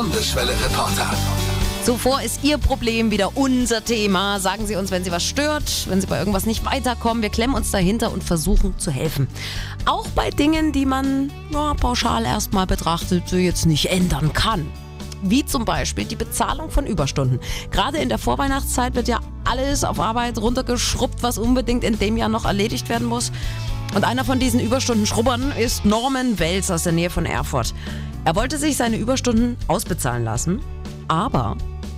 Landeswelle-Reporter. Zuvor ist Ihr Problem wieder unser Thema. Sagen Sie uns, wenn Sie was stört, wenn Sie bei irgendwas nicht weiterkommen. Wir klemmen uns dahinter und versuchen zu helfen. Auch bei Dingen, die man ja, pauschal erstmal betrachtet jetzt nicht ändern kann. Wie zum Beispiel die Bezahlung von Überstunden. Gerade in der Vorweihnachtszeit wird ja alles auf Arbeit runtergeschrubbt, was unbedingt in dem Jahr noch erledigt werden muss. Und einer von diesen Überstunden-Schrubbern ist Norman Wels aus der Nähe von Erfurt. Er wollte sich seine Überstunden ausbezahlen lassen, aber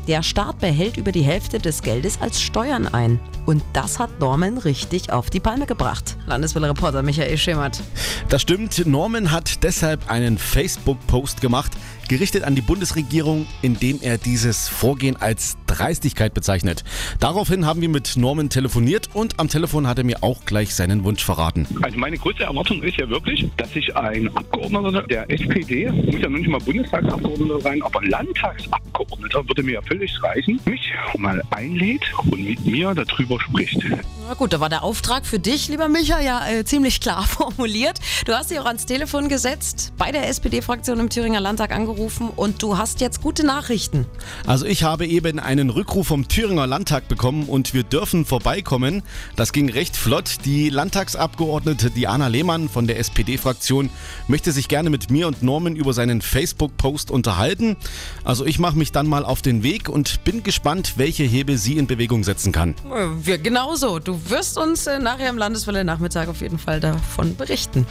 der Staat behält über die Hälfte des Geldes als Steuern ein. Und das hat Norman richtig auf die Palme gebracht. Landeswelle-Reporter Michael Schemert. Das stimmt. Norman hat deshalb einen Facebook-Post gemacht, gerichtet an die Bundesregierung, in dem er dieses Vorgehen als Dreistigkeit bezeichnet. Daraufhin haben wir mit Norman telefoniert und am Telefon hat er mir auch gleich seinen Wunsch verraten. Also meine größte Erwartung ist ja wirklich, dass sich ein Abgeordneter der SPD, muss ja noch nicht mal Bundestagsabgeordneter sein, aber Landtagsabgeordneter würde mir ja völlig reichen, mich mal einlädt und mit mir darüber spricht. Na gut, da war der Auftrag für dich, lieber Micha, ja äh, ziemlich klar formuliert. Du hast dich auch ans Telefon gesetzt, bei der SPD-Fraktion im Thüringer Landtag angerufen und du hast jetzt gute Nachrichten. Also ich habe eben einen Rückruf vom Thüringer Landtag bekommen und wir dürfen vorbeikommen. Das ging recht flott. Die Landtagsabgeordnete Diana Lehmann von der SPD-Fraktion möchte sich gerne mit mir und Norman über seinen Facebook-Post unterhalten. Also ich mache mich dann mal auf den Weg und bin gespannt, welche Hebel sie in Bewegung setzen kann. Äh, Wir genauso. Du wirst uns äh, nachher im Landeswelle-Nachmittag auf jeden Fall davon berichten.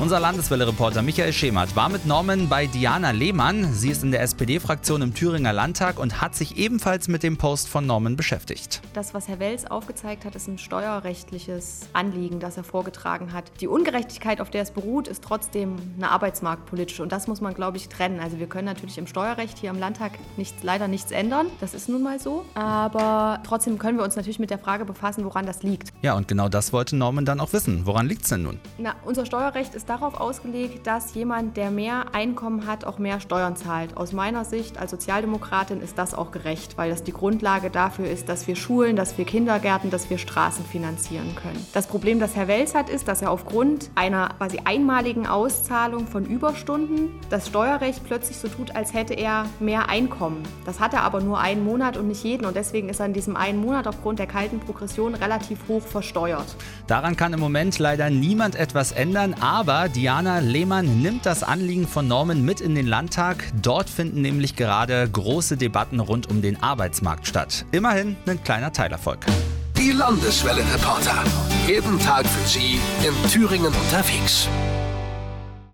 Unser Landeswelle-Reporter Michael Schemert war mit Norman bei Diana Lehmann. Sie ist in der SPD-Fraktion im Thüringer Landtag und hat sich ebenfalls mit dem Post von Norman beschäftigt. Das, was Herr Wels aufgezeigt hat, ist ein steuerrechtliches Anliegen, das er vorgetragen hat. Die Ungerechtigkeit, auf der es beruht, ist trotzdem eine arbeitsmarktpolitische. Und das muss man, glaube ich, trennen. Also wir können natürlich im Steuerrecht hier im Landtag nichts, leider nichts ändern. Das ist nun mal so. Aber trotzdem können wir uns natürlich mit der Frage befassen, woran das liegt. Ja, und genau das wollte Norman dann auch wissen. Woran liegt's denn nun? Na, unser Steuerrecht ist darauf ausgelegt, dass jemand, der mehr Einkommen hat, auch mehr Steuern zahlt. Aus meiner Sicht als Sozialdemokratin ist das auch gerecht, weil das die Grundlage dafür ist, dass wir Schulen, dass wir Kindergärten, dass wir Straßen finanzieren können. Das Problem, das Herr Wels hat, ist, dass er aufgrund einer quasi einmaligen Auszahlung von Überstunden das Steuerrecht plötzlich so tut, als hätte er mehr Einkommen. Das hat er aber nur einen Monat und nicht jeden und deswegen ist er in diesem einen Monat aufgrund der kalten Progression relativ hoch versteuert. Daran kann im Moment leider niemand etwas ändern, aber Diana Lehmann nimmt das Anliegen von Norman mit in den Landtag. Dort finden nämlich gerade große Debatten rund um den Arbeitsmarkt statt. Immerhin ein kleiner Teilerfolg. Die Landeswelle-Reporter. Jeden Tag für Sie in Thüringen unterwegs.